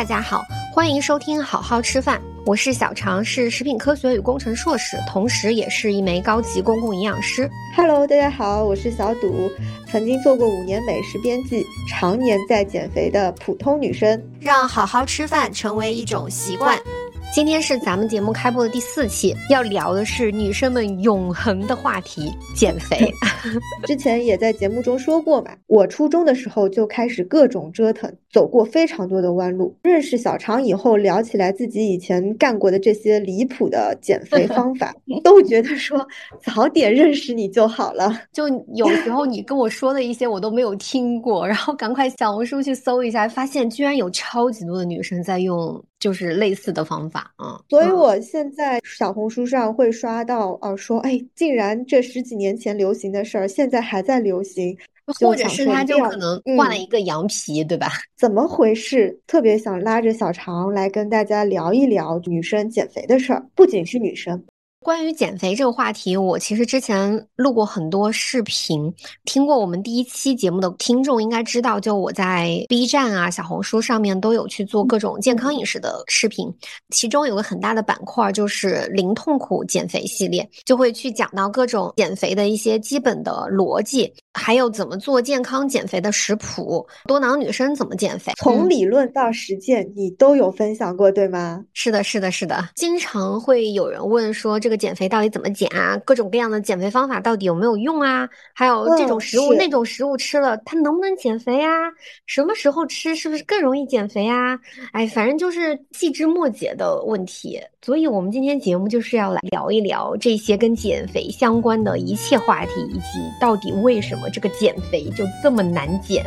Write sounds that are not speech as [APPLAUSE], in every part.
大家好，欢迎收听好好吃饭，我是小常，是食品科学与工程硕士，同时也是一枚高级公共营养师。Hello，大家好，我是小赌，曾经做过五年美食编辑，常年在减肥的普通女生，让好好吃饭成为一种习惯。今天是咱们节目开播的第四期，要聊的是女生们永恒的话题——减肥。[LAUGHS] 之前也在节目中说过嘛，我初中的时候就开始各种折腾，走过非常多的弯路。认识小常以后，聊起来自己以前干过的这些离谱的减肥方法，[LAUGHS] 都觉得说早点认识你就好了。就有时候你跟我说的一些我都没有听过，然后赶快小红书去搜一下，发现居然有超级多的女生在用。就是类似的方法啊，所以我现在小红书上会刷到，哦，说，哎，竟然这十几年前流行的事儿，现在还在流行，或者是他就可能换了一个羊皮，对吧？[LAUGHS] 怎么回事？特别想拉着小常来跟大家聊一聊女生减肥的事儿，不仅是女生。关于减肥这个话题，我其实之前录过很多视频，听过我们第一期节目的听众应该知道，就我在 B 站啊、小红书上面都有去做各种健康饮食的视频，其中有个很大的板块就是零痛苦减肥系列，就会去讲到各种减肥的一些基本的逻辑，还有怎么做健康减肥的食谱，多囊女生怎么减肥，从理论到实践你都有分享过，对吗？是的，是的，是的，经常会有人问说这。这个减肥到底怎么减啊？各种各样的减肥方法到底有没有用啊？还有这种食物、那种食物吃了，它能不能减肥啊？什么时候吃是不是更容易减肥啊？哎，反正就是细枝末节的问题。所以我们今天节目就是要来聊一聊这些跟减肥相关的一切话题，以及到底为什么这个减肥就这么难减。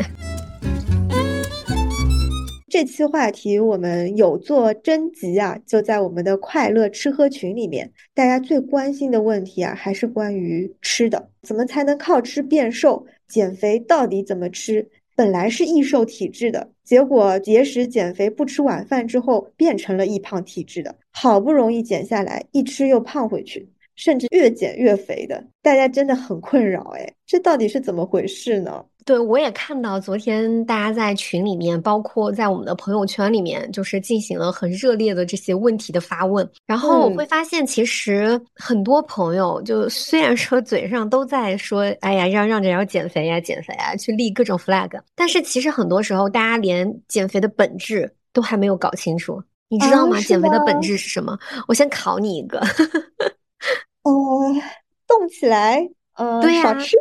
这期话题我们有做征集啊，就在我们的快乐吃喝群里面。大家最关心的问题啊，还是关于吃的，怎么才能靠吃变瘦？减肥到底怎么吃？本来是易瘦体质的，结果节食减肥不吃晚饭之后，变成了易胖体质的。好不容易减下来，一吃又胖回去，甚至越减越肥的，大家真的很困扰哎，这到底是怎么回事呢？对，我也看到昨天大家在群里面，包括在我们的朋友圈里面，就是进行了很热烈的这些问题的发问。然后我会发现，其实很多朋友就虽然说嘴上都在说，哎呀，让让着要减肥呀，减肥啊，去立各种 flag，但是其实很多时候大家连减肥的本质都还没有搞清楚。你知道吗？减肥的本质是什么？我先考你一个。呃，[LAUGHS] 动起来，呃，少吃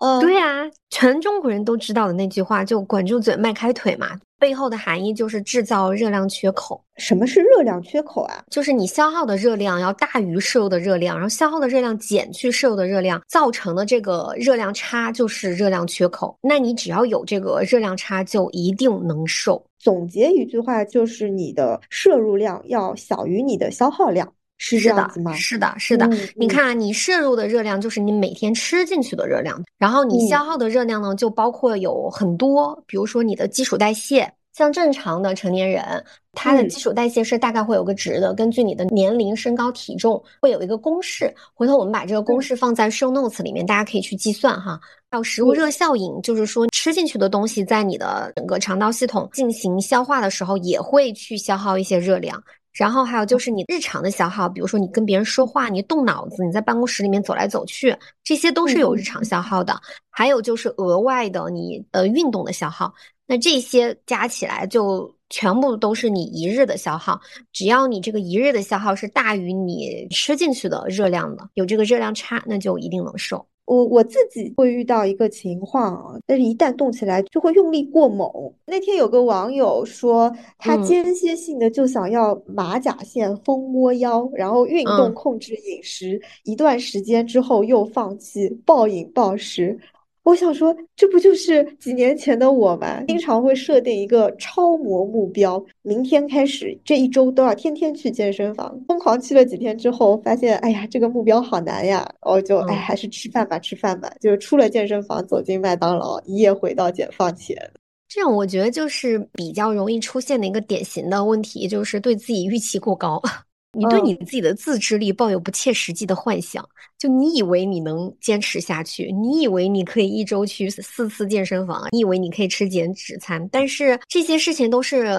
点。对呀，全中国人都知道的那句话，就管住嘴，迈开腿嘛。背后的含义就是制造热量缺口。什么是热量缺口啊？就是你消耗的热量要大于摄入的热量，然后消耗的热量减去摄入的热量，造成的这个热量差就是热量缺口。那你只要有这个热量差，就一定能瘦。总结一句话，就是你的摄入量要小于你的消耗量。是这样子吗？是的，是的。你看，你摄入的热量就是你每天吃进去的热量，然后你消耗的热量呢，就包括有很多，比如说你的基础代谢。像正常的成年人，他的基础代谢是大概会有个值的，根据你的年龄、身高、体重会有一个公式。回头我们把这个公式放在 show notes 里面，大家可以去计算哈。还有食物热效应，就是说吃进去的东西在你的整个肠道系统进行消化的时候，也会去消耗一些热量。然后还有就是你日常的消耗，比如说你跟别人说话，你动脑子，你在办公室里面走来走去，这些都是有日常消耗的。还有就是额外的你呃运动的消耗，那这些加起来就全部都是你一日的消耗。只要你这个一日的消耗是大于你吃进去的热量的，有这个热量差，那就一定能瘦。我我自己会遇到一个情况，但是一旦动起来就会用力过猛。那天有个网友说，他间歇性的就想要马甲线、蜂窝腰，然后运动控制饮食，一段时间之后又放弃，暴饮暴食。我想说，这不就是几年前的我吗？经常会设定一个超模目标，明天开始这一周都要天天去健身房。疯狂去了几天之后，发现哎呀，这个目标好难呀！我就哎，还是吃饭吧，吃饭吧。就是出了健身房，走进麦当劳，一夜回到解放前。这样我觉得就是比较容易出现的一个典型的问题，就是对自己预期过高。你对你自己的自制力抱有不切实际的幻想，就你以为你能坚持下去，你以为你可以一周去四次健身房，你以为你可以吃减脂餐，但是这些事情都是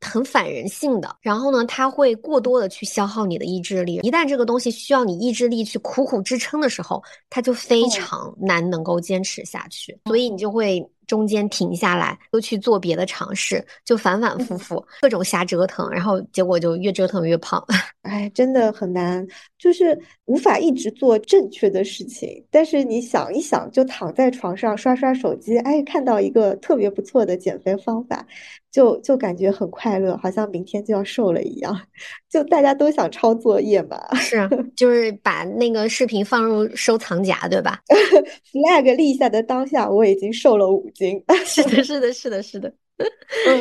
很反人性的。然后呢，它会过多的去消耗你的意志力。一旦这个东西需要你意志力去苦苦支撑的时候，它就非常难能够坚持下去。所以你就会。中间停下来，又去做别的尝试，就反反复复各种瞎折腾，然后结果就越折腾越胖。[LAUGHS] 哎，真的很难，就是无法一直做正确的事情。但是你想一想，就躺在床上刷刷手机，哎，看到一个特别不错的减肥方法。就就感觉很快乐，好像明天就要瘦了一样，[LAUGHS] 就大家都想抄作业嘛。是，就是把那个视频放入收藏夹，对吧？[LAUGHS] flag 立下的当下，我已经瘦了五斤。[LAUGHS] 是的，是的，是的，是的。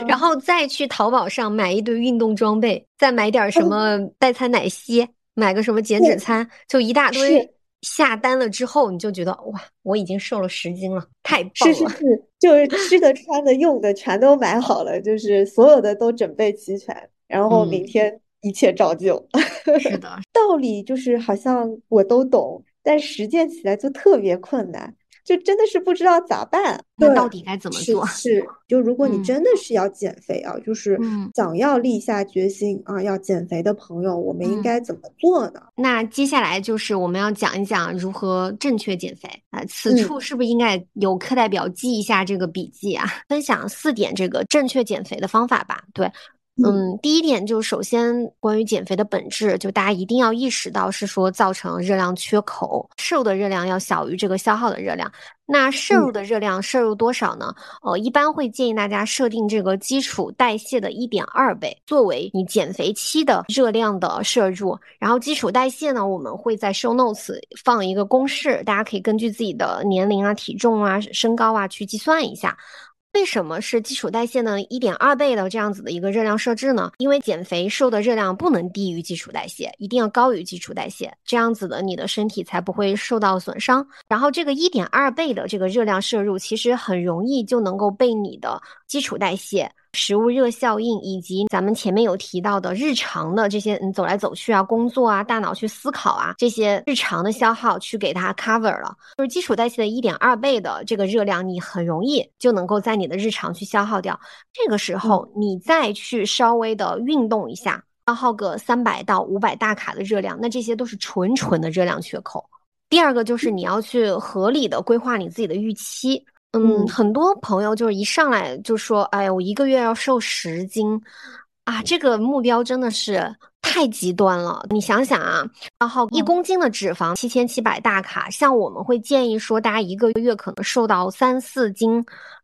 然后再去淘宝上买一堆运动装备，再买点什么代餐奶昔，买个什么减脂餐，就一大堆。下单了之后，你就觉得哇，我已经瘦了十斤了，太棒了！是是是，就是吃的、穿的、用的全都买好了，就是所有的都准备齐全，然后明天一切照旧。[LAUGHS] 是的，道理就是好像我都懂，但实践起来就特别困难。就真的是不知道咋办，那到底该怎么做？[LAUGHS] 是，就如果你真的是要减肥啊，就是想要立下决心啊要减肥的朋友，我们应该怎么做呢？那接下来就是我们要讲一讲如何正确减肥啊。此处是不是应该有课代表记一下这个笔记啊？分享四点这个正确减肥的方法吧。对。嗯，第一点就首先关于减肥的本质，就大家一定要意识到是说造成热量缺口，摄入的热量要小于这个消耗的热量。那摄入的热量摄入多少呢？呃，一般会建议大家设定这个基础代谢的一点二倍，作为你减肥期的热量的摄入。然后基础代谢呢，我们会在 show notes 放一个公式，大家可以根据自己的年龄啊、体重啊、身高啊去计算一下。为什么是基础代谢呢？一点二倍的这样子的一个热量设置呢？因为减肥瘦的热量不能低于基础代谢，一定要高于基础代谢，这样子的你的身体才不会受到损伤。然后这个一点二倍的这个热量摄入，其实很容易就能够被你的基础代谢。食物热效应以及咱们前面有提到的日常的这些，你走来走去啊，工作啊，大脑去思考啊，这些日常的消耗去给它 cover 了，就是基础代谢的一点二倍的这个热量，你很容易就能够在你的日常去消耗掉。这个时候你再去稍微的运动一下，消耗个三百到五百大卡的热量，那这些都是纯纯的热量缺口。第二个就是你要去合理的规划你自己的预期。嗯，很多朋友就是一上来就说：“哎呀，我一个月要瘦十斤，啊，这个目标真的是太极端了。”你想想啊，然后一公斤的脂肪，七千七百大卡，像我们会建议说，大家一个月可能瘦到三四斤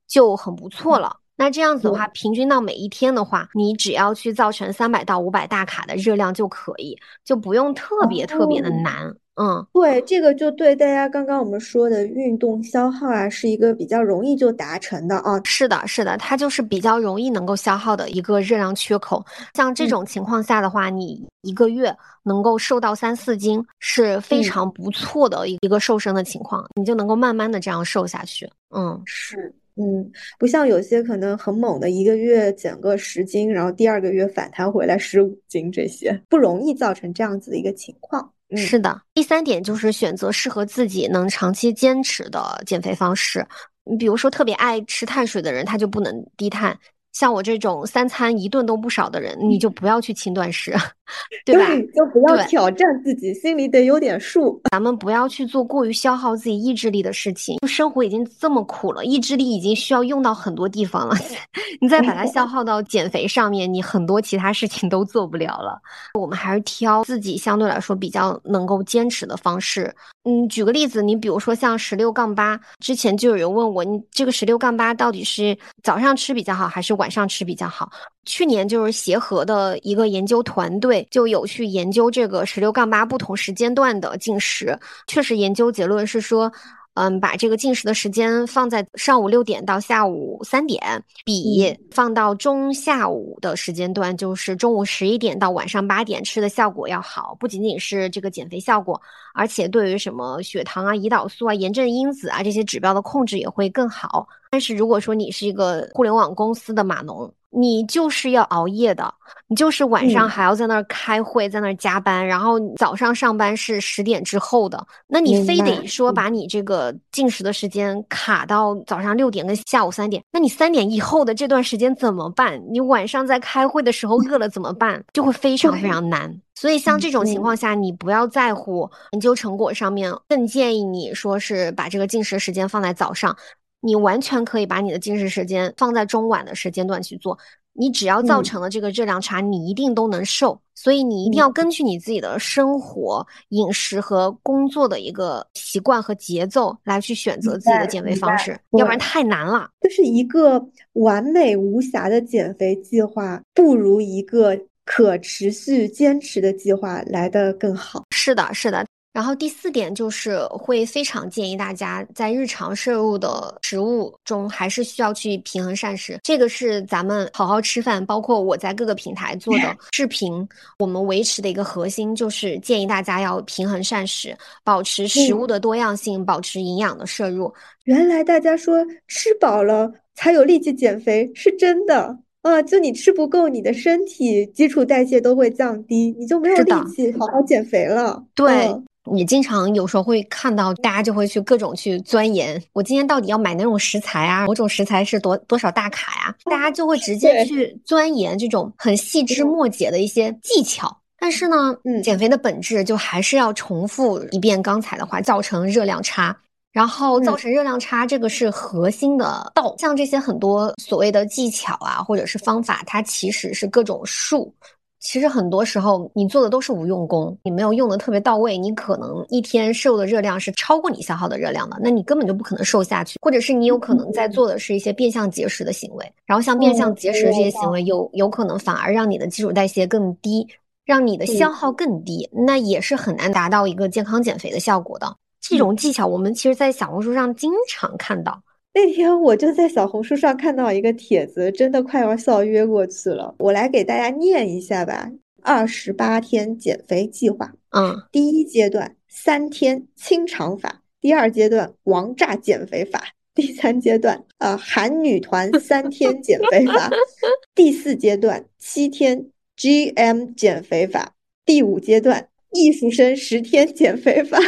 就很不错了。那这样子的话，平均到每一天的话，你只要去造成三百到五百大卡的热量就可以，就不用特别特别的难。嗯，对，这个就对大家刚刚我们说的运动消耗啊，是一个比较容易就达成的啊。是的，是的，它就是比较容易能够消耗的一个热量缺口。像这种情况下的话，你一个月能够瘦到三四斤，是非常不错的一个瘦身的情况，你就能够慢慢的这样瘦下去。嗯，是，嗯，不像有些可能很猛的，一个月减个十斤，然后第二个月反弹回来十五斤，这些不容易造成这样子的一个情况。是的，第三点就是选择适合自己能长期坚持的减肥方式。你比如说，特别爱吃碳水的人，他就不能低碳。像我这种三餐一顿都不少的人，你就不要去轻断食，[LAUGHS] 对吧？就不要挑战自己，心里得有点数。咱们不要去做过于消耗自己意志力的事情。生活已经这么苦了，意志力已经需要用到很多地方了，[LAUGHS] 你再把它消耗到减肥上面，你很多其他事情都做不了了。我们还是挑自己相对来说比较能够坚持的方式。嗯，举个例子，你比如说像十六杠八，之前就有人问我，你这个十六杠八到底是早上吃比较好，还是晚上吃比较好？去年就是协和的一个研究团队就有去研究这个十六杠八不同时间段的进食，确实研究结论是说。嗯，把这个进食的时间放在上午六点到下午三点，比放到中下午的时间段，就是中午十一点到晚上八点吃的效果要好。不仅仅是这个减肥效果，而且对于什么血糖啊、胰岛素啊、炎症因子啊这些指标的控制也会更好。但是如果说你是一个互联网公司的码农，你就是要熬夜的，你就是晚上还要在那儿开会，在那儿加班，然后早上上班是十点之后的，那你非得说把你这个进食的时间卡到早上六点跟下午三点，那你三点以后的这段时间怎么办？你晚上在开会的时候饿了怎么办？就会非常非常难。所以像这种情况下，你不要在乎研究成果上面，更建议你说是把这个进食时间放在早上。你完全可以把你的进食时间放在中晚的时间段去做，你只要造成了这个热量差，你一定都能瘦。所以你一定要根据你自己的生活、饮食和工作的一个习惯和节奏来去选择自己的减肥方式，要不然太难了。就是一个完美无瑕的减肥计划，不如一个可持续坚持的计划来的更好。是的，是的。然后第四点就是会非常建议大家在日常摄入的食物中，还是需要去平衡膳食。这个是咱们好好吃饭，包括我在各个平台做的 [LAUGHS] 视频，我们维持的一个核心就是建议大家要平衡膳食，保持食物的多样性，保持营养的摄入。原来大家说吃饱了才有力气减肥是真的啊！就你吃不够，你的身体基础代谢都会降低，你就没有力气好好减肥了。对。你经常有时候会看到，大家就会去各种去钻研，我今天到底要买哪种食材啊？某种食材是多多少大卡呀？大家就会直接去钻研这种很细枝末节的一些技巧。但是呢，嗯减肥的本质就还是要重复一遍刚才的话，造成热量差，然后造成热量差，这个是核心的道。像这些很多所谓的技巧啊，或者是方法，它其实是各种术。其实很多时候你做的都是无用功，你没有用的特别到位，你可能一天摄入的热量是超过你消耗的热量的，那你根本就不可能瘦下去，或者是你有可能在做的是一些变相节食的行为，然后像变相节食这些行为有有可能反而让你的基础代谢更低，让你的消耗更低，那也是很难达到一个健康减肥的效果的。这种技巧我们其实在小红书上经常看到。那天我就在小红书上看到一个帖子，真的快要笑约过去了。我来给大家念一下吧：二十八天减肥计划，嗯，第一阶段三天清肠法，第二阶段王炸减肥法，第三阶段呃韩女团三天减肥法，[LAUGHS] 第四阶段七天 GM 减肥法，第五阶段艺术生十天减肥法。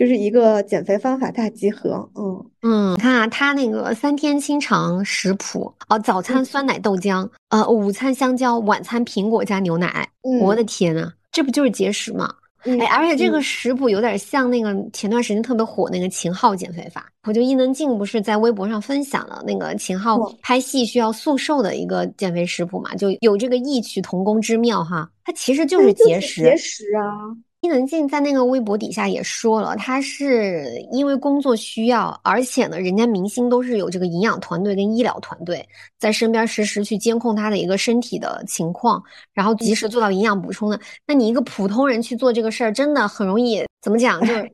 就是一个减肥方法大集合，嗯嗯，你看啊，他那个三天清肠食谱哦，早餐酸奶豆浆，呃，午餐香蕉，晚餐苹果加牛奶，我的天呐，这不就是节食吗？哎，而且这个食谱有点像那个前段时间特别火那个秦昊减肥法，我就伊能静不是在微博上分享了那个秦昊拍戏需要速瘦的一个减肥食谱嘛，就有这个异曲同工之妙哈，它其实就是节食，节食啊。伊能静在那个微博底下也说了，她是因为工作需要，而且呢，人家明星都是有这个营养团队跟医疗团队在身边实时去监控她的一个身体的情况，然后及时做到营养补充的。那你一个普通人去做这个事儿，真的很容易怎么讲？就是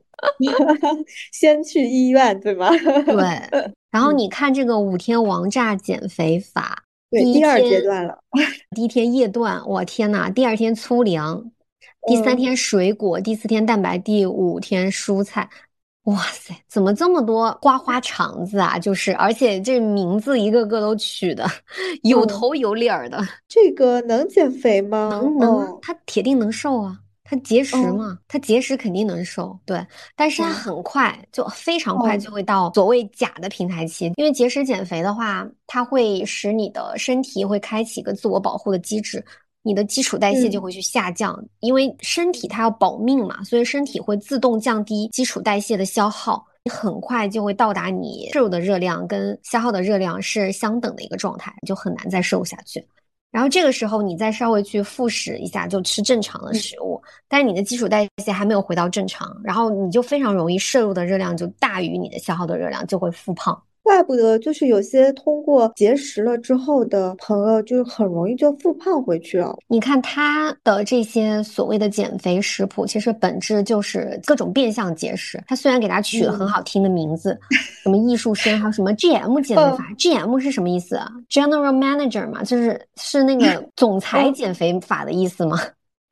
[LAUGHS] 先去医院，对吗？对。[LAUGHS] 然后你看这个五天王炸减肥法，第二阶段了，[LAUGHS] 第一天夜断，我天呐，第二天粗粮。第三天水果，第四天蛋白，第五天蔬菜。哇塞，怎么这么多瓜花肠子啊？就是，而且这名字一个个都取的有头有脸儿的。这个能减肥吗？能能，它铁定能瘦啊！它节食嘛，它节食肯定能瘦。对，但是它很快就非常快就会到所谓假的平台期，因为节食减肥的话，它会使你的身体会开启一个自我保护的机制。你的基础代谢就会去下降，因为身体它要保命嘛，所以身体会自动降低基础代谢的消耗，你很快就会到达你摄入的热量跟消耗的热量是相等的一个状态，就很难再瘦下去。然后这个时候你再稍微去复食一下，就吃正常的食物，但是你的基础代谢还没有回到正常，然后你就非常容易摄入的热量就大于你的消耗的热量，就会复胖。怪不得，就是有些通过节食了之后的朋友，就很容易就复胖回去了。你看他的这些所谓的减肥食谱，其实本质就是各种变相节食。他虽然给他取了很好听的名字，什么艺术生，还有什么 GM 减肥法，GM 是什么意思啊？General Manager 嘛，就是是那个 [LAUGHS] 总裁减肥法的意思吗？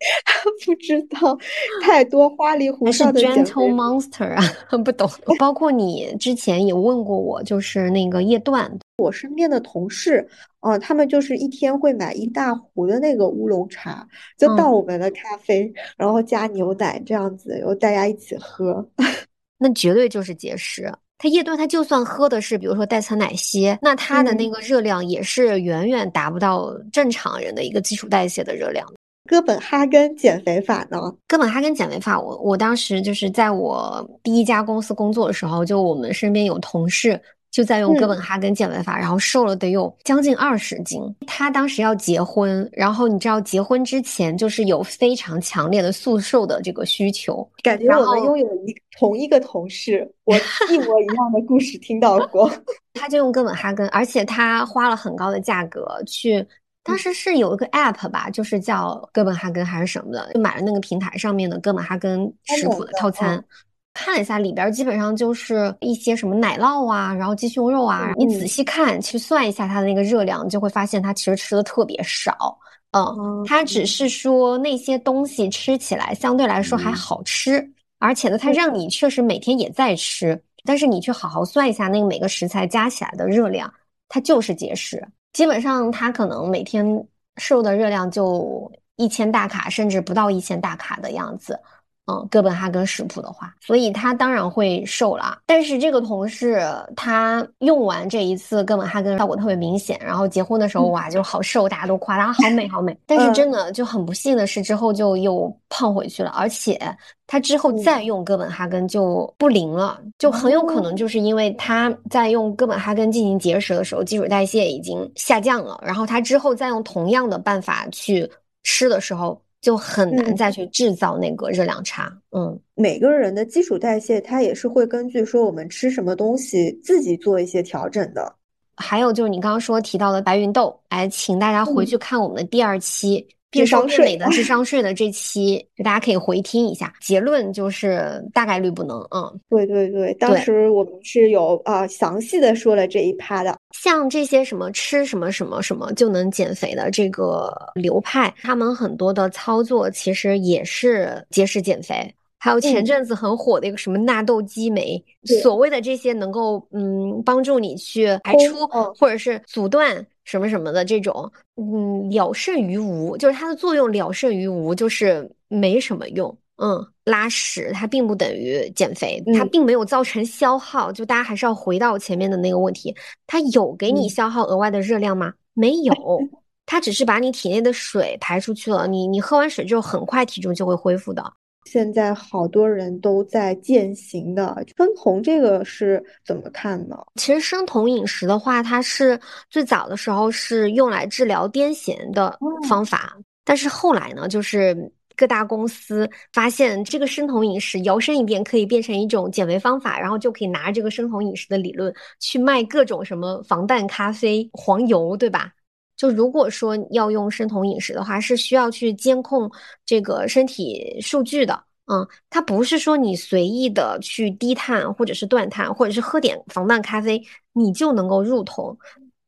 [LAUGHS] 不知道，太多花里胡哨的。Gentle Monster 啊，[LAUGHS] 不懂。包括你之前也问过我，就是那个叶段，我身边的同事，啊，他们就是一天会买一大壶的那个乌龙茶，就倒我们的咖啡，然后加牛奶这样子，然后大家一起喝。[LAUGHS] 那绝对就是节食。他叶段，它就算喝的是比如说代餐奶昔，那他的那个热量也是远远达不到正常人的一个基础代谢的热量。哥本哈根减肥法呢？哥本哈根减肥法，我我当时就是在我第一家公司工作的时候，就我们身边有同事就在用哥本哈根减肥法，然后瘦了得有将近二十斤。他当时要结婚，然后你知道结婚之前就是有非常强烈的速瘦的这个需求，感觉我们拥有一同一个同事，我一模一样的故事听到过。[LAUGHS] 他就用哥本哈根，而且他花了很高的价格去。当时是有一个 app 吧，就是叫哥本哈根还是什么的，就买了那个平台上面的哥本哈根食谱的套餐，看了一下里边基本上就是一些什么奶酪啊，然后鸡胸肉啊，你仔细看去算一下它的那个热量，就会发现它其实吃的特别少。嗯，它只是说那些东西吃起来相对来说还好吃，而且呢，它让你确实每天也在吃，但是你去好好算一下那个每个食材加起来的热量，它就是节食。基本上，他可能每天摄入的热量就一千大卡，甚至不到一千大卡的样子。嗯，哥本哈根食谱的话，所以他当然会瘦了。但是这个同事他用完这一次哥本哈根效果特别明显，然后结婚的时候哇就好瘦，大家都夸他好美好美。但是真的就很不幸的是之后就又胖回去了，而且他之后再用哥本哈根就不灵了，就很有可能就是因为他在用哥本哈根进行节食的时候，基础代谢已经下降了，然后他之后再用同样的办法去吃的时候。就很难再去制造那个热量差。嗯，每个人的基础代谢，它也是会根据说我们吃什么东西自己做一些调整的。还有就是你刚刚说提到的白芸豆，哎，请大家回去看我们的第二期。智商税的智商税的这期，就大家可以回听一下。结论就是大概率不能。嗯，对对对，当时我们是有啊详细的说了这一趴的。像这些什么吃什么什么什么就能减肥的这个流派，他们很多的操作其实也是节食减肥。还有前阵子很火的一个什么纳豆激酶，所谓的这些能够嗯帮助你去排出或者是阻断。什么什么的这种，嗯，了胜于无，就是它的作用了胜于无，就是没什么用。嗯，拉屎它并不等于减肥，它并没有造成消耗。就大家还是要回到前面的那个问题，它有给你消耗额外的热量吗？没有，[LAUGHS] 它只是把你体内的水排出去了。你你喝完水之后，很快体重就会恢复的。现在好多人都在践行的生酮，这个是怎么看呢？其实生酮饮食的话，它是最早的时候是用来治疗癫痫的方法，但是后来呢，就是各大公司发现这个生酮饮食摇身一变可以变成一种减肥方法，然后就可以拿这个生酮饮食的理论去卖各种什么防弹咖啡、黄油，对吧？就如果说要用生酮饮食的话，是需要去监控这个身体数据的，嗯，它不是说你随意的去低碳或者是断碳，或者是喝点防弹咖啡，你就能够入酮。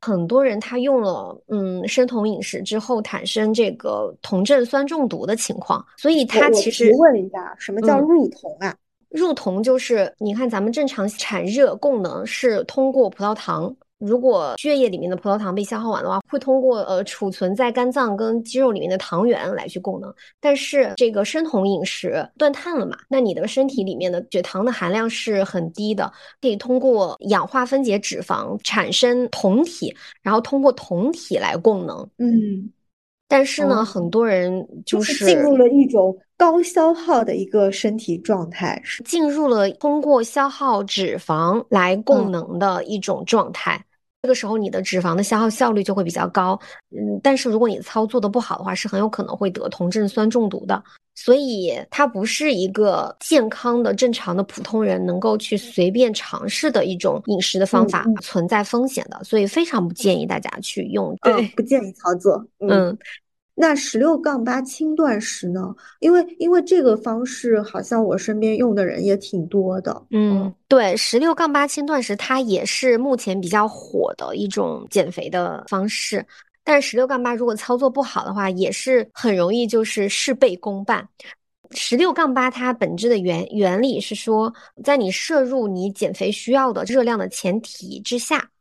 很多人他用了嗯生酮饮食之后，产生这个酮症酸中毒的情况，所以他其实问一下，什么叫入酮啊？入酮就是你看咱们正常产热功能是通过葡萄糖。如果血液里面的葡萄糖被消耗完的话，会通过呃储存在肝脏跟肌肉里面的糖原来去供能。但是这个生酮饮食断碳了嘛，那你的身体里面的血糖的含量是很低的，可以通过氧化分解脂肪产生酮体，然后通过酮体来供能。嗯，但是呢，很多人就是进入了一种高消耗的一个身体状态，是进入了通过消耗脂肪来供能的一种状态。这个时候，你的脂肪的消耗效率就会比较高，嗯，但是如果你操作的不好的话，是很有可能会得酮症酸中毒的。所以，它不是一个健康的、正常的普通人能够去随便尝试的一种饮食的方法，存在风险的，所以非常不建议大家去用。对，不建议操作。嗯。那十六杠八轻断食呢？因为因为这个方式好像我身边用的人也挺多的。嗯，对，十六杠八轻断食它也是目前比较火的一种减肥的方式。但是十六杠八如果操作不好的话，也是很容易就是事倍功半。十六杠八它本质的原原理是说，在你摄入你减肥需要的热量的前提之下。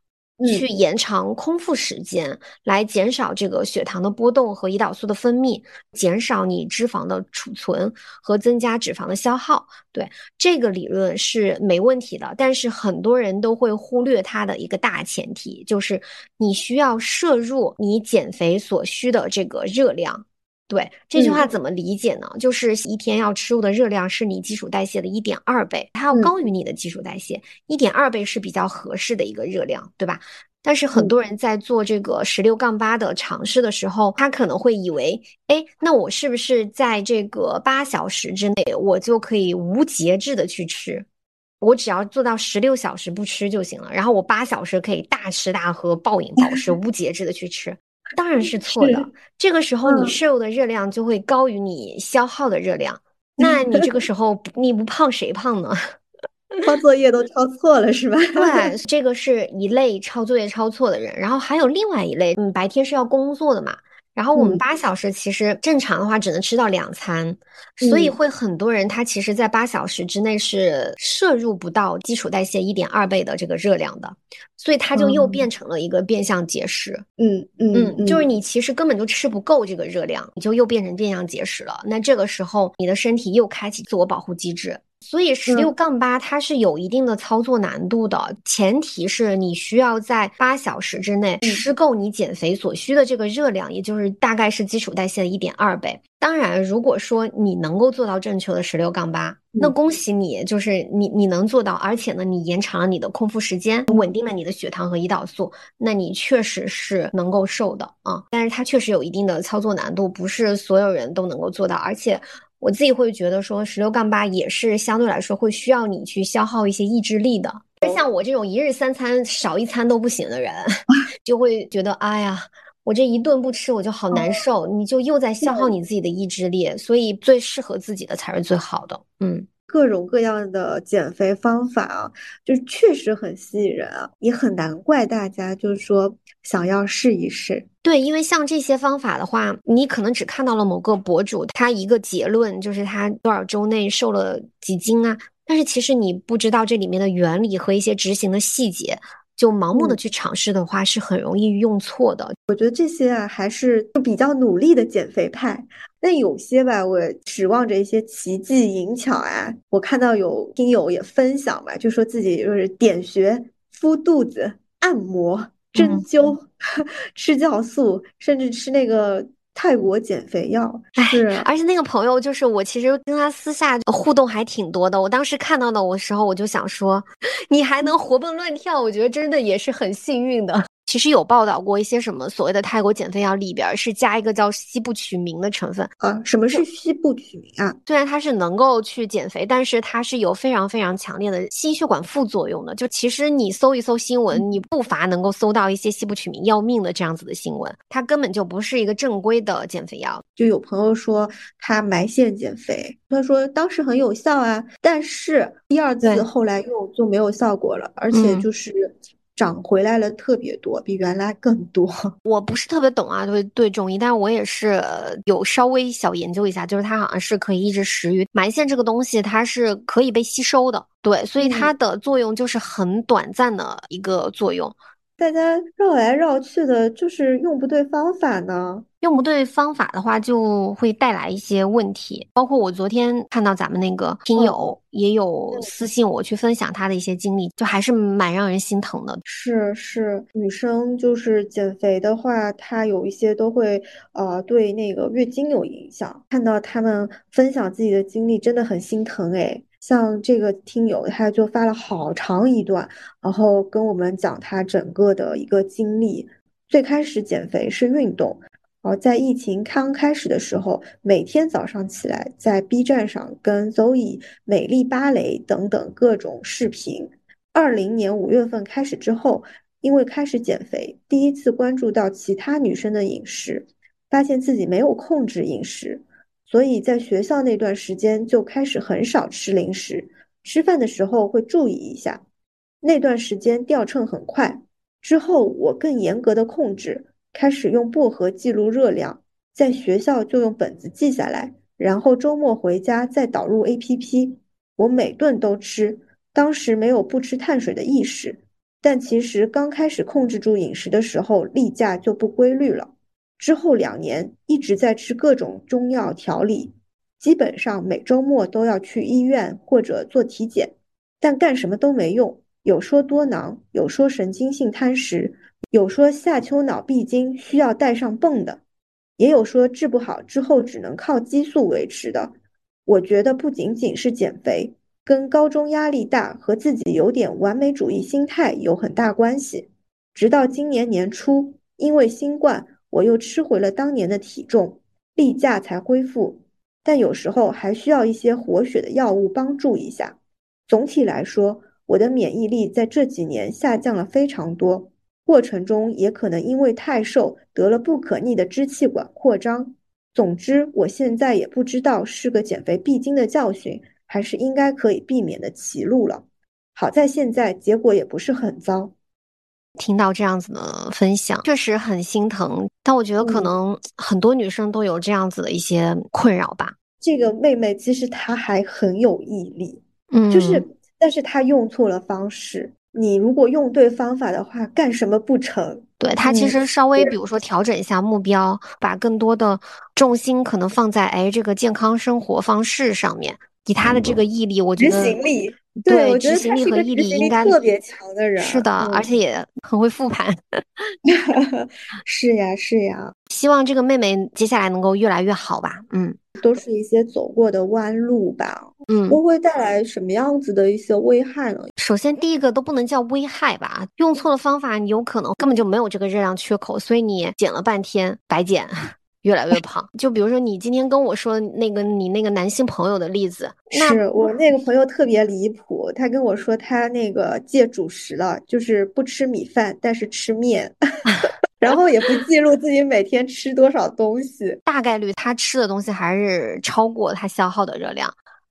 去延长空腹时间，来减少这个血糖的波动和胰岛素的分泌，减少你脂肪的储存和增加脂肪的消耗。对这个理论是没问题的，但是很多人都会忽略它的一个大前提，就是你需要摄入你减肥所需的这个热量。对这句话怎么理解呢？就是一天要吃入的热量是你基础代谢的一点二倍，它要高于你的基础代谢，一点二倍是比较合适的一个热量，对吧？但是很多人在做这个十六杠八的尝试的时候，他可能会以为，哎，那我是不是在这个八小时之内，我就可以无节制的去吃？我只要做到十六小时不吃就行了，然后我八小时可以大吃大喝、暴饮暴食、[LAUGHS] 无节制的去吃。当然是错的。这个时候你摄入的热量就会高于你消耗的热量，[LAUGHS] 那你这个时候你不胖谁胖呢？[LAUGHS] 抄作业都抄错了是吧？对，[LAUGHS] 这个是一类抄作业抄错的人，然后还有另外一类，嗯，白天是要工作的嘛。然后我们八小时其实正常的话只能吃到两餐，所以会很多人他其实，在八小时之内是摄入不到基础代谢一点二倍的这个热量的，所以他就又变成了一个变相节食。嗯嗯嗯，就是你其实根本就吃不够这个热量，你就又变成变相节食了。那这个时候你的身体又开启自我保护机制。所以十六杠八它是有一定的操作难度的，前提是你需要在八小时之内吃够你减肥所需的这个热量，也就是大概是基础代谢的一点二倍。当然，如果说你能够做到正确的十六杠八，那恭喜你，就是你你能做到，而且呢，你延长了你的空腹时间，稳定了你的血糖和胰岛素，那你确实是能够瘦的啊。但是它确实有一定的操作难度，不是所有人都能够做到，而且。我自己会觉得说，十六杠八也是相对来说会需要你去消耗一些意志力的。像我这种一日三餐少一餐都不行的人，[LAUGHS] 就会觉得，哎呀，我这一顿不吃我就好难受，你就又在消耗你自己的意志力。所以最适合自己的才是最好的。嗯。各种各样的减肥方法啊，就确实很吸引人啊，也很难怪大家就是说想要试一试。对，因为像这些方法的话，你可能只看到了某个博主他一个结论，就是他多少周内瘦了几斤啊，但是其实你不知道这里面的原理和一些执行的细节。就盲目的去尝试的话，是很容易用错的。我觉得这些啊，还是比较努力的减肥派。那有些吧，我指望着一些奇技淫巧啊。我看到有听友也分享吧，就说自己就是点穴、敷肚子、按摩、针灸、[LAUGHS] 吃酵素，甚至吃那个。泰国减肥药是，而且那个朋友就是我，其实跟他私下互动还挺多的。我当时看到的我时候，我就想说，[LAUGHS] 你还能活蹦乱跳，我觉得真的也是很幸运的。其实有报道过一些什么所谓的泰国减肥药里边是加一个叫西部曲明的成分啊？什么是西部曲明啊？虽然它是能够去减肥，但是它是有非常非常强烈的心血管副作用的。就其实你搜一搜新闻，你不乏能够搜到一些西部曲明要命的这样子的新闻。它根本就不是一个正规的减肥药。就有朋友说他埋线减肥，他说当时很有效啊，但是第二次后来用就没有效果了，而且就是。涨回来了特别多，比原来更多。[LAUGHS] 我不是特别懂啊，对对中医，但是我也是有稍微小研究一下，就是它好像是可以抑制食欲。埋线这个东西，它是可以被吸收的，对，所以它的作用就是很短暂的一个作用。大家绕来绕去的，就是用不对方法呢。用不对方法的话，就会带来一些问题。包括我昨天看到咱们那个听友也有私信我去分享他的一些经历，就还是蛮让人心疼的。是是，女生就是减肥的话，她有一些都会呃对那个月经有影响。看到他们分享自己的经历，真的很心疼哎。像这个听友，他就发了好长一段，然后跟我们讲他整个的一个经历。最开始减肥是运动，然后在疫情刚开始的时候，每天早上起来在 B 站上跟 Zoe、美丽芭蕾等等各种视频。二零年五月份开始之后，因为开始减肥，第一次关注到其他女生的饮食，发现自己没有控制饮食。所以在学校那段时间就开始很少吃零食，吃饭的时候会注意一下。那段时间掉秤很快，之后我更严格的控制，开始用薄荷记录热量，在学校就用本子记下来，然后周末回家再导入 APP。我每顿都吃，当时没有不吃碳水的意识，但其实刚开始控制住饮食的时候，例假就不规律了。之后两年一直在吃各种中药调理，基本上每周末都要去医院或者做体检，但干什么都没用。有说多囊，有说神经性贪食，有说下丘脑闭经需要带上泵的，也有说治不好之后只能靠激素维持的。我觉得不仅仅是减肥，跟高中压力大和自己有点完美主义心态有很大关系。直到今年年初，因为新冠，我又吃回了当年的体重，例假才恢复。但有时候还需要一些活血的药物帮助一下。总体来说，我的免疫力在这几年下降了非常多，过程中也可能因为太瘦得了不可逆的支气管扩张。总之，我现在也不知道是个减肥必经的教训，还是应该可以避免的歧路了。好在现在结果也不是很糟。听到这样子的分享，确实很心疼。但我觉得可能很多女生都有这样子的一些困扰吧。这个妹妹其实她还很有毅力，嗯，就是，但是她用错了方式。你如果用对方法的话，干什么不成？对他其实稍微，比如说调整一下目标，把更多的重心可能放在哎这个健康生活方式上面。以他的这个毅力，我觉得执行力，对执行力和毅力应该特别强的人。是的，而且也很会复盘。[LAUGHS] 是呀，是呀。希望这个妹妹接下来能够越来越好吧。嗯，都是一些走过的弯路吧。嗯，都会带来什么样子的一些危害呢？首先，第一个都不能叫危害吧，用错了方法，你有可能根本就没有这个热量缺口，所以你减了半天白减，越来越胖。就比如说你今天跟我说那个你那个男性朋友的例子，是我那个朋友特别离谱，他跟我说他那个戒主食了，就是不吃米饭，但是吃面，[LAUGHS] 然后也不记录自己每天吃多少东西，大概率他吃的东西还是超过他消耗的热量。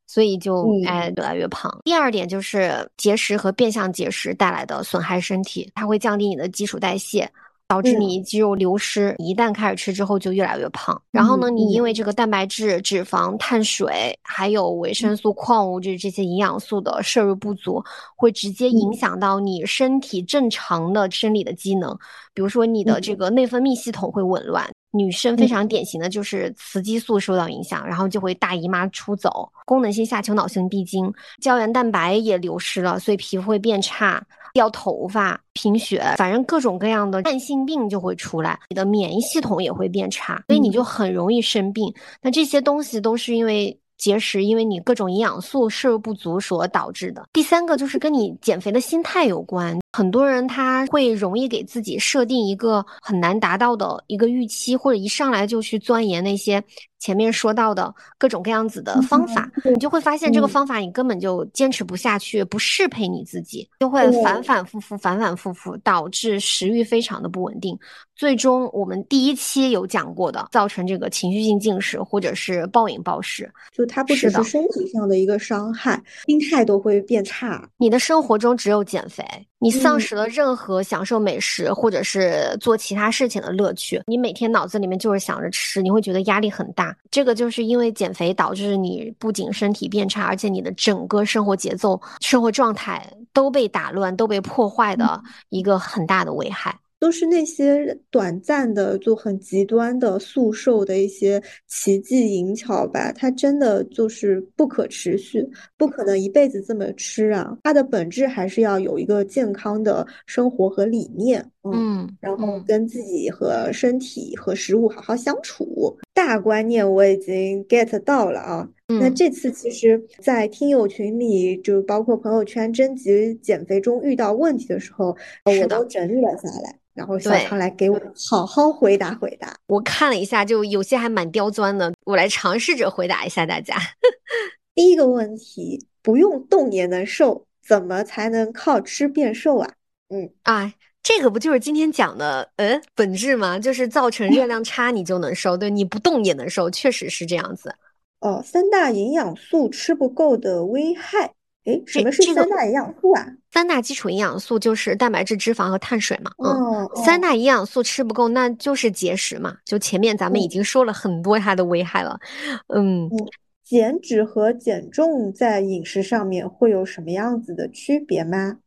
所以就哎越来越胖。第二点就是节食和变相节食带来的损害身体，它会降低你的基础代谢，导致你肌肉流失。一旦开始吃之后，就越来越胖。然后呢，你因为这个蛋白质、脂肪、碳水，还有维生素、矿物质这些营养素的摄入不足，会直接影响到你身体正常的生理的机能，比如说你的这个内分泌系统会紊乱。女生非常典型的就是雌激素受到影响，然后就会大姨妈出走，功能性下丘脑性闭经，胶原蛋白也流失了，所以皮肤会变差，掉头发、贫血，反正各种各样的慢性病就会出来，你的免疫系统也会变差，所以你就很容易生病。那这些东西都是因为。节食，因为你各种营养素摄入不足所导致的。第三个就是跟你减肥的心态有关，很多人他会容易给自己设定一个很难达到的一个预期，或者一上来就去钻研那些。前面说到的各种各样子的方法，你就会发现这个方法你根本就坚持不下去，不适配你自己，就会反反复复、反反复复，导致食欲非常的不稳定。最终，我们第一期有讲过的，造成这个情绪性进食或者是暴饮暴食，就它不只是身体上的一个伤害，心态都会变差。你的生活中只有减肥。你丧失了任何享受美食或者是做其他事情的乐趣，你每天脑子里面就是想着吃，你会觉得压力很大。这个就是因为减肥导致你不仅身体变差，而且你的整个生活节奏、生活状态都被打乱、都被破坏的一个很大的危害。都是那些短暂的、就很极端的速瘦的一些奇迹淫巧吧，它真的就是不可持续，不可能一辈子这么吃啊！它的本质还是要有一个健康的生活和理念，嗯，然后跟自己和身体和食物好好相处。大观念我已经 get 到了啊！那这次其实，在听友群里，就包括朋友圈征集减肥中遇到问题的时候，我都整理了下来。然后小常来给我好好回答回答。我看了一下，就有些还蛮刁钻的，我来尝试着回答一下大家。[LAUGHS] 第一个问题，不用动也能瘦，怎么才能靠吃变瘦啊？嗯啊，这个不就是今天讲的嗯本质吗？就是造成热量差你就能瘦，对，你不动也能瘦，确实是这样子。哦，三大营养素吃不够的危害。哎，什么是三大营养素啊？三大基础营养素就是蛋白质、脂肪和碳水嘛。嗯，三大营养素吃不够，那就是节食嘛。就前面咱们已经说了很多它的危害了。嗯，减脂和减重在饮食上面会有什么样子的区别吗？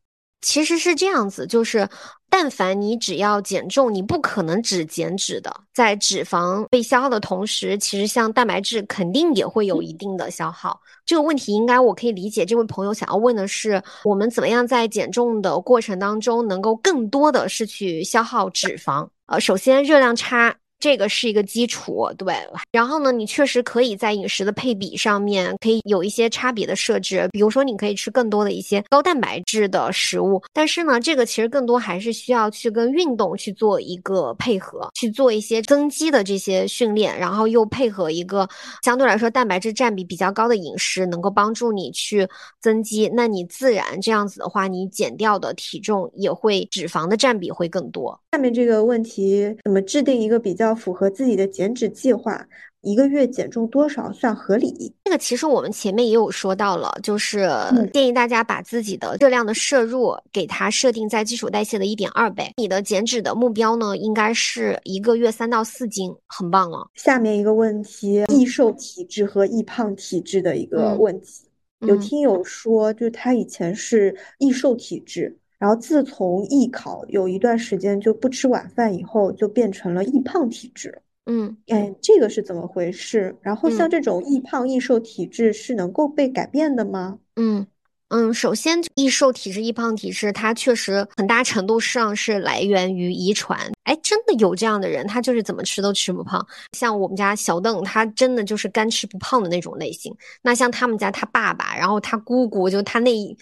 其实是这样子，就是但凡你只要减重，你不可能只减脂的。在脂肪被消耗的同时，其实像蛋白质肯定也会有一定的消耗。这个问题应该我可以理解，这位朋友想要问的是，我们怎么样在减重的过程当中能够更多的是去消耗脂肪？呃，首先热量差。这个是一个基础，对。然后呢，你确实可以在饮食的配比上面可以有一些差别的设置，比如说你可以吃更多的一些高蛋白质的食物。但是呢，这个其实更多还是需要去跟运动去做一个配合，去做一些增肌的这些训练，然后又配合一个相对来说蛋白质占比比较高的饮食，能够帮助你去增肌。那你自然这样子的话，你减掉的体重也会脂肪的占比会更多。下面这个问题怎么制定一个比较？要符合自己的减脂计划，一个月减重多少算合理？这个其实我们前面也有说到了，就是建议大家把自己的热量的摄入给它设定在基础代谢的一点二倍。你的减脂的目标呢，应该是一个月三到四斤，很棒了。下面一个问题，易瘦体质和易胖体质的一个问题，有听友说，就是他以前是易瘦体质。然后自从艺考有一段时间就不吃晚饭以后，就变成了易胖体质。嗯，哎，这个是怎么回事？然后像这种易胖易瘦体质是能够被改变的吗？嗯嗯，首先易瘦体质、易胖体质，它确实很大程度上是来源于遗传。哎，真的有这样的人，他就是怎么吃都吃不胖。像我们家小邓，他真的就是干吃不胖的那种类型。那像他们家他爸爸，然后他姑姑，就他那。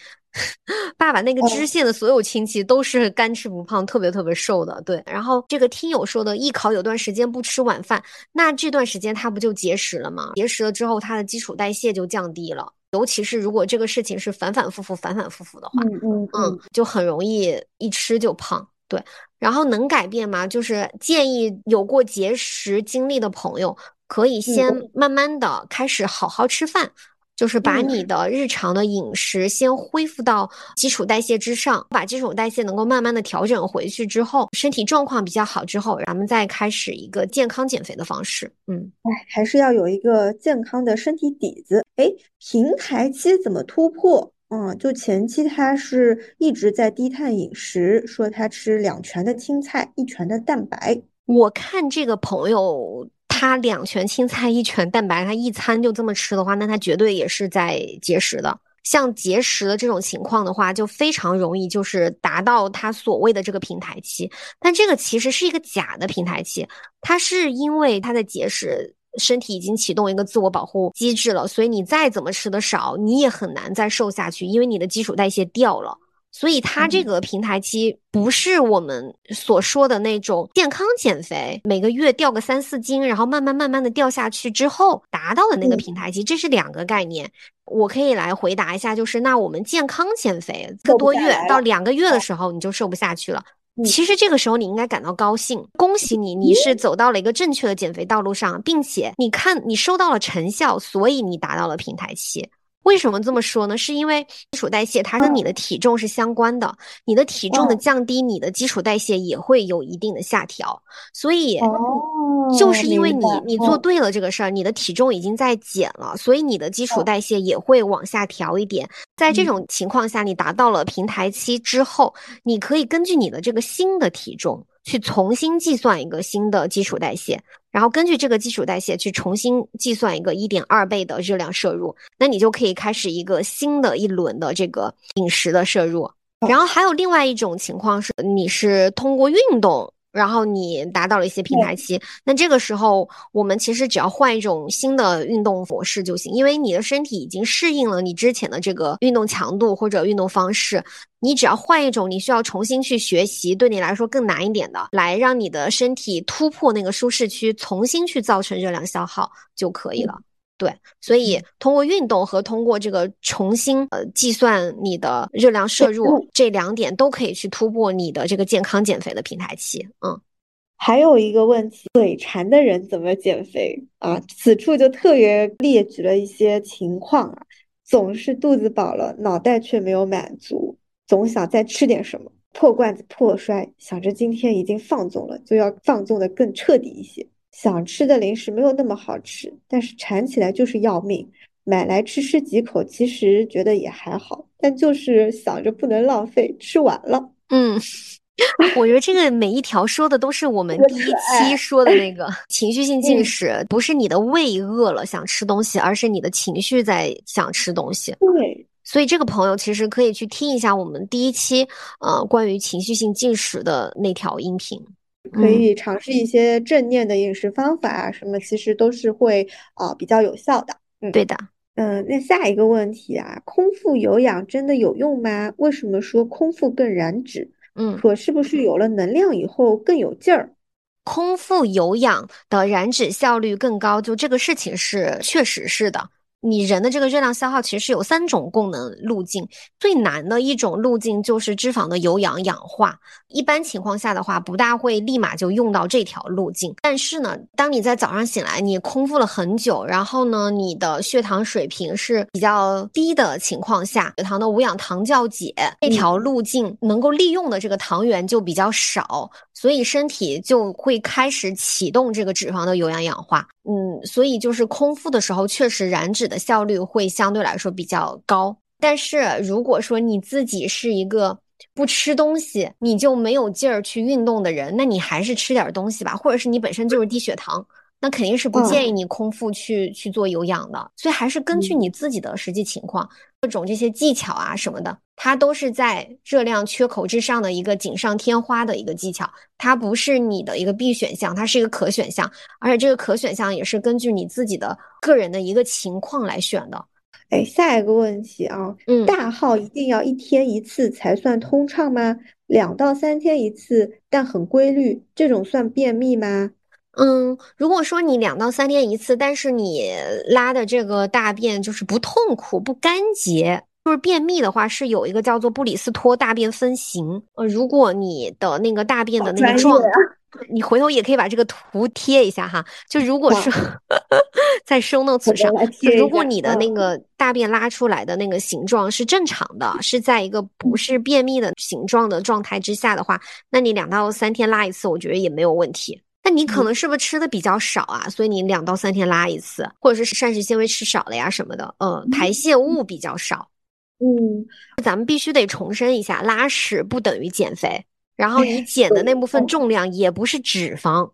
爸爸那个支线的所有亲戚都是干吃不胖，特别特别瘦的。对，然后这个听友说的艺考有段时间不吃晚饭，那这段时间他不就节食了吗？节食了之后，他的基础代谢就降低了。尤其是如果这个事情是反反复复、反反复复的话，嗯嗯嗯，就很容易一吃就胖。对，然后能改变吗？就是建议有过节食经历的朋友，可以先慢慢的开始好好吃饭。就是把你的日常的饮食先恢复到基础代谢之上，把基础代谢能够慢慢的调整回去之后，身体状况比较好之后，咱们再开始一个健康减肥的方式。嗯，哎，还是要有一个健康的身体底子。哎，平台期怎么突破？嗯，就前期他是一直在低碳饮食，说他吃两拳的青菜，一拳的蛋白。我看这个朋友。他两拳青菜一拳蛋白，他一餐就这么吃的话，那他绝对也是在节食的。像节食的这种情况的话，就非常容易就是达到他所谓的这个平台期。但这个其实是一个假的平台期，他是因为他在节食，身体已经启动一个自我保护机制了，所以你再怎么吃的少，你也很难再瘦下去，因为你的基础代谢掉了。所以它这个平台期不是我们所说的那种健康减肥，每个月掉个三四斤，然后慢慢慢慢的掉下去之后达到的那个平台期，这是两个概念。我可以来回答一下，就是那我们健康减肥一个多月到两个月的时候你就瘦不下去了，其实这个时候你应该感到高兴，恭喜你，你是走到了一个正确的减肥道路上，并且你看你收到了成效，所以你达到了平台期。为什么这么说呢？是因为基础代谢它跟你的体重是相关的，你的体重的降低，你的基础代谢也会有一定的下调。所以，就是因为你你做对了这个事儿，你的体重已经在减了，所以你的基础代谢也会往下调一点。在这种情况下，你达到了平台期之后，你可以根据你的这个新的体重去重新计算一个新的基础代谢。然后根据这个基础代谢去重新计算一个一点二倍的热量摄入，那你就可以开始一个新的一轮的这个饮食的摄入。然后还有另外一种情况是，你是通过运动。然后你达到了一些平台期，那这个时候我们其实只要换一种新的运动模式就行，因为你的身体已经适应了你之前的这个运动强度或者运动方式，你只要换一种你需要重新去学习，对你来说更难一点的，来让你的身体突破那个舒适区，重新去造成热量消耗就可以了。对，所以通过运动和通过这个重新呃计算你的热量摄入这两点都可以去突破你的这个健康减肥的平台期。嗯，还有一个问题，嘴馋的人怎么减肥啊？此处就特别列举了一些情况啊，总是肚子饱了，脑袋却没有满足。总想再吃点什么，破罐子破摔，想着今天已经放纵了，就要放纵的更彻底一些。想吃的零食没有那么好吃，但是馋起来就是要命，买来吃吃几口，其实觉得也还好，但就是想着不能浪费，吃完了。嗯。[LAUGHS] 我觉得这个每一条说的都是我们第一期说的那个 [LAUGHS] 情绪性进食，不是你的胃饿了想吃东西，而是你的情绪在想吃东西。对，所以这个朋友其实可以去听一下我们第一期呃关于情绪性进食的那条音频，可以尝试一些正念的饮食方法啊，什么其实都是会啊比较有效的。嗯，对的。嗯，那下一个问题啊，空腹有氧真的有用吗？为什么说空腹更燃脂？嗯，可是不是有了能量以后更有劲儿？空腹有氧的燃脂效率更高，就这个事情是确实是的。你人的这个热量消耗其实是有三种功能路径，最难的一种路径就是脂肪的有氧氧化。一般情况下的话，不大会立马就用到这条路径。但是呢，当你在早上醒来，你空腹了很久，然后呢，你的血糖水平是比较低的情况下，血糖的无氧糖酵解这条路径能够利用的这个糖原就比较少，所以身体就会开始启动这个脂肪的有氧氧化。嗯，所以就是空腹的时候，确实燃脂的效率会相对来说比较高。但是如果说你自己是一个不吃东西你就没有劲儿去运动的人，那你还是吃点东西吧，或者是你本身就是低血糖，那肯定是不建议你空腹去去做有氧的。所以还是根据你自己的实际情况，各种这些技巧啊什么的，它都是在热量缺口之上的一个锦上添花的一个技巧，它不是你的一个必选项，它是一个可选项，而且这个可选项也是根据你自己的个人的一个情况来选的。哎，下一个问题啊，嗯，大号一定要一天一次才算通畅吗？两到三天一次，但很规律，这种算便秘吗？嗯，如果说你两到三天一次，但是你拉的这个大便就是不痛苦、不干结，就是便秘的话，是有一个叫做布里斯托大便分型。呃，如果你的那个大便的那个状态。你回头也可以把这个图贴一下哈，就如果是 [LAUGHS] 在 show notes 上，如果你的那个大便拉出来的那个形状是正常的，是在一个不是便秘的形状的状态之下的话，那你两到三天拉一次，我觉得也没有问题。那你可能是不是吃的比较少啊？所以你两到三天拉一次，或者是膳食纤维吃少了呀什么的，嗯，排泄物比较少。嗯，咱们必须得重申一下，拉屎不等于减肥。然后你减的那部分重量也不是脂肪，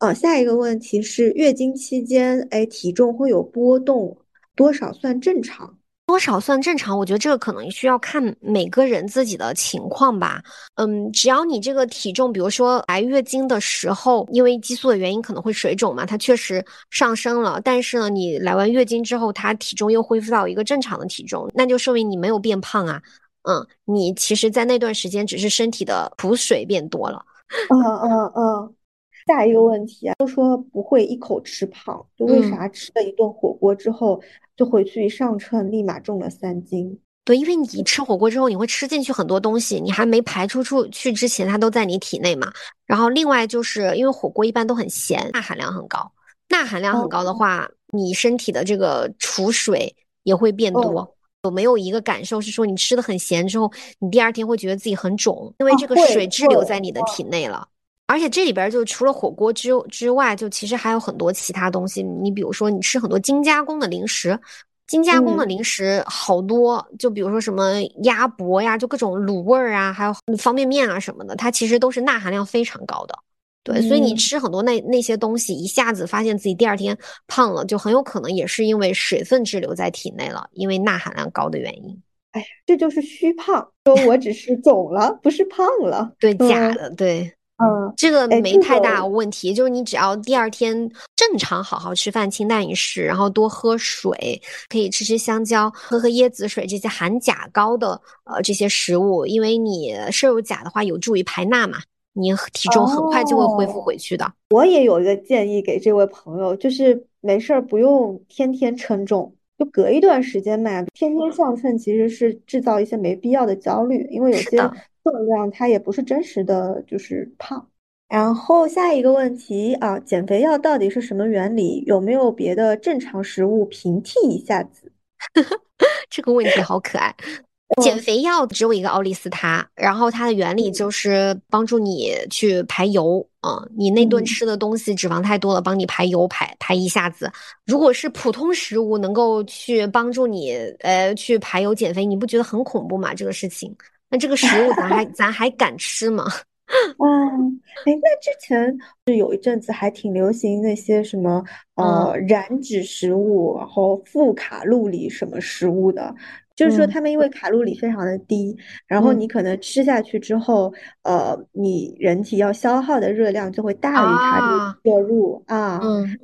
哦，下一个问题是月经期间，哎，体重会有波动，多少算正常？多少算正常？我觉得这个可能需要看每个人自己的情况吧。嗯，只要你这个体重，比如说来月经的时候，因为激素的原因可能会水肿嘛，它确实上升了，但是呢，你来完月经之后，它体重又恢复到一个正常的体重，那就说明你没有变胖啊。嗯，你其实，在那段时间只是身体的补水变多了。嗯嗯嗯。下一个问题啊，都说不会一口吃胖，就为啥吃了一顿火锅之后，就回去一上秤，立马重了三斤？对，因为你吃火锅之后，你会吃进去很多东西，你还没排出出去之前，它都在你体内嘛。然后另外就是因为火锅一般都很咸，钠含量很高，钠含量很高的话，你身体的这个储水也会变多。有没有一个感受是说，你吃的很咸之后，你第二天会觉得自己很肿，因为这个水滞留在你的体内了。而且这里边就除了火锅之之外，就其实还有很多其他东西。你比如说，你吃很多精加工的零食，精加工的零食好多，就比如说什么鸭脖呀，就各种卤味儿啊，还有方便面啊什么的，它其实都是钠含量非常高的。对，所以你吃很多那那些东西，一下子发现自己第二天胖了，就很有可能也是因为水分滞留在体内了，因为钠含量高的原因。哎呀，这就是虚胖，说我只是肿了，不是胖了。对，假的，对，嗯，这个没太大问题，就是你只要第二天正常好好吃饭，清淡饮食，然后多喝水，可以吃吃香蕉，喝喝椰子水这些含钾高的呃这些食物，因为你摄入钾的话，有助于排钠嘛。你体重很快就会恢复回去的。我也有一个建议给这位朋友，就是没事儿不用天天称重，就隔一段时间嘛。天天上秤其实是制造一些没必要的焦虑，因为有些重量它也不是真实的就是胖。然后下一个问题啊，减肥药到底是什么原理？有没有别的正常食物平替一下子？[LAUGHS] 这个问题好可爱。减肥药只有一个奥利司他，然后它的原理就是帮助你去排油啊，你那顿吃的东西脂肪太多了，帮你排油排排一下子。如果是普通食物能够去帮助你呃去排油减肥，你不觉得很恐怖吗？这个事情，那这个食物咱还 [LAUGHS] 咱还敢吃吗？嗯，哎，那之前是有一阵子还挺流行那些什么呃燃脂食物，然后负卡路里什么食物的，就是说他们因为卡路里非常的低，然后你可能吃下去之后，呃，你人体要消耗的热量就会大于它的摄入啊，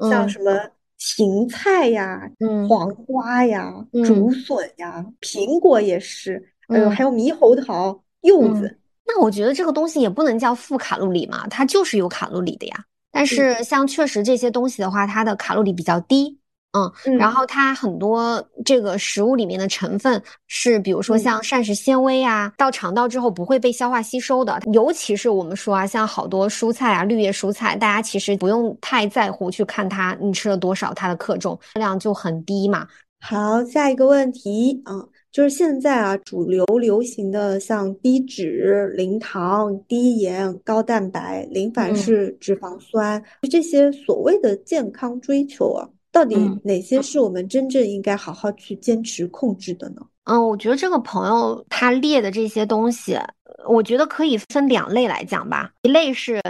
像什么芹菜呀、黄瓜呀、竹笋呀、苹果也是，哎呦，还有猕猴桃、柚子。那我觉得这个东西也不能叫负卡路里嘛，它就是有卡路里的呀。但是像确实这些东西的话，它的卡路里比较低，嗯，然后它很多这个食物里面的成分是，比如说像膳食纤维啊，到肠道之后不会被消化吸收的。尤其是我们说啊，像好多蔬菜啊，绿叶蔬菜，大家其实不用太在乎去看它你吃了多少，它的克重量就很低嘛。好，下一个问题啊。就是现在啊，主流流行的像低脂、零糖、低盐、高蛋白、零反式脂肪酸这些所谓的健康追求啊，到底哪些是我们真正应该好好去坚持控制的呢？嗯，我觉得这个朋友他列的这些东西，我觉得可以分两类来讲吧。一类是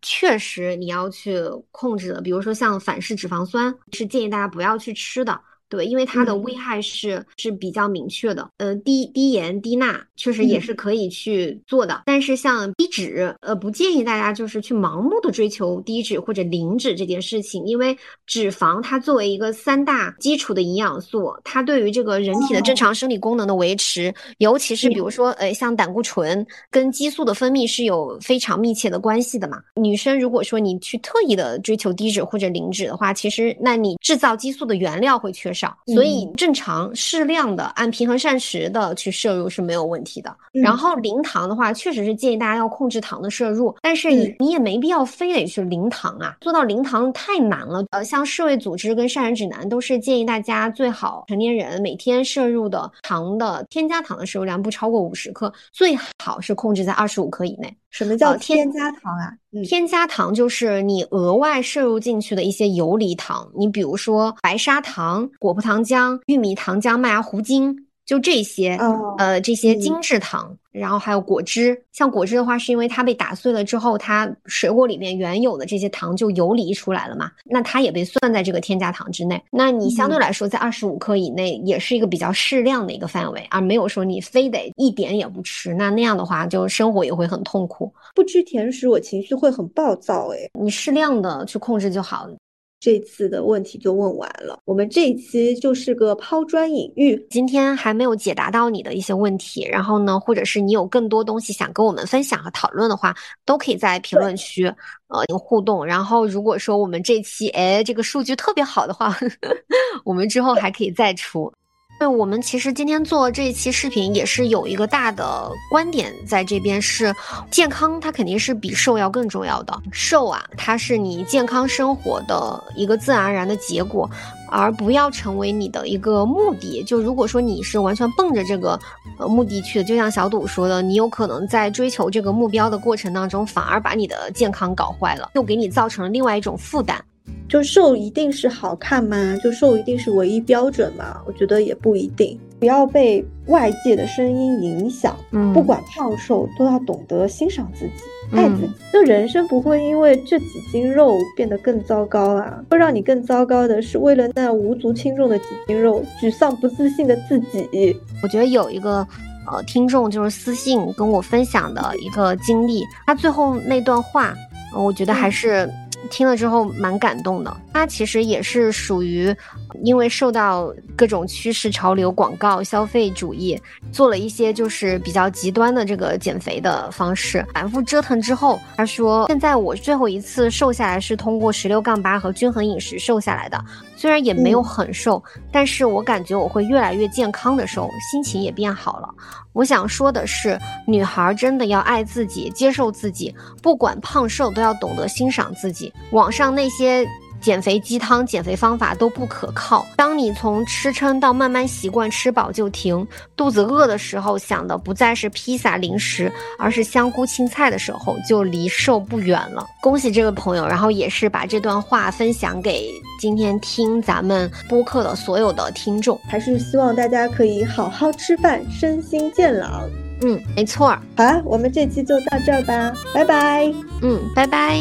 确实你要去控制的，比如说像反式脂肪酸，是建议大家不要去吃的。对，因为它的危害是是比较明确的，呃，低低盐低钠确实也是可以去做的，但是像低脂，呃，不建议大家就是去盲目的追求低脂或者零脂这件事情，因为脂肪它作为一个三大基础的营养素，它对于这个人体的正常生理功能的维持，尤其是比如说，呃，像胆固醇跟激素的分泌是有非常密切的关系的嘛。女生如果说你去特意的追求低脂或者零脂的话，其实那你制造激素的原料会缺。少，所以正常适量的按平衡膳食的去摄入是没有问题的。然后零糖的话，确实是建议大家要控制糖的摄入，但是你你也没必要非得去零糖啊，做到零糖太难了。呃，像世卫组织跟膳食指南都是建议大家最好成年人每天摄入的糖的添加糖的摄入量不超过五十克，最好是控制在二十五克以内。什么叫添加糖啊？添加糖就是你额外摄入进去的一些游离糖，你比如说白砂糖、果葡糖浆、玉米糖浆、麦芽糊精。就这些，呃，这些精制糖，然后还有果汁。像果汁的话，是因为它被打碎了之后，它水果里面原有的这些糖就游离出来了嘛，那它也被算在这个添加糖之内。那你相对来说在二十五克以内，也是一个比较适量的一个范围，而没有说你非得一点也不吃。那那样的话，就生活也会很痛苦。不吃甜食，我情绪会很暴躁。哎，你适量的去控制就好。这次的问题就问完了，我们这一期就是个抛砖引玉。今天还没有解答到你的一些问题，然后呢，或者是你有更多东西想跟我们分享和讨论的话，都可以在评论区呃互动。然后如果说我们这期哎这个数据特别好的话，[LAUGHS] 我们之后还可以再出。对，我们其实今天做这一期视频也是有一个大的观点在这边，是健康它肯定是比瘦要更重要的。瘦啊，它是你健康生活的一个自然而然的结果，而不要成为你的一个目的。就如果说你是完全奔着这个呃目的去的，就像小赌说的，你有可能在追求这个目标的过程当中，反而把你的健康搞坏了，又给你造成了另外一种负担。就瘦一定是好看吗？就瘦一定是唯一标准吗？我觉得也不一定。不要被外界的声音影响，嗯，不管胖瘦都要懂得欣赏自己，爱自己。就人生不会因为这几斤肉变得更糟糕啊，会让你更糟糕的是为了那无足轻重的几斤肉沮丧不自信的自己。我觉得有一个呃听众就是私信跟我分享的一个经历，他最后那段话，我觉得还是。听了之后蛮感动的，他其实也是属于，因为受到各种趋势潮流、广告、消费主义，做了一些就是比较极端的这个减肥的方式，反复折腾之后，他说现在我最后一次瘦下来是通过十六杠八和均衡饮食瘦下来的。虽然也没有很瘦，但是我感觉我会越来越健康的瘦，心情也变好了。我想说的是，女孩真的要爱自己，接受自己，不管胖瘦都要懂得欣赏自己。网上那些。减肥鸡汤、减肥方法都不可靠。当你从吃撑到慢慢习惯吃饱就停，肚子饿的时候想的不再是披萨零食，而是香菇青菜的时候，就离瘦不远了。恭喜这位朋友，然后也是把这段话分享给今天听咱们播客的所有的听众。还是希望大家可以好好吃饭，身心健朗。嗯，没错。好，我们这期就到这儿吧，拜拜。嗯，拜拜。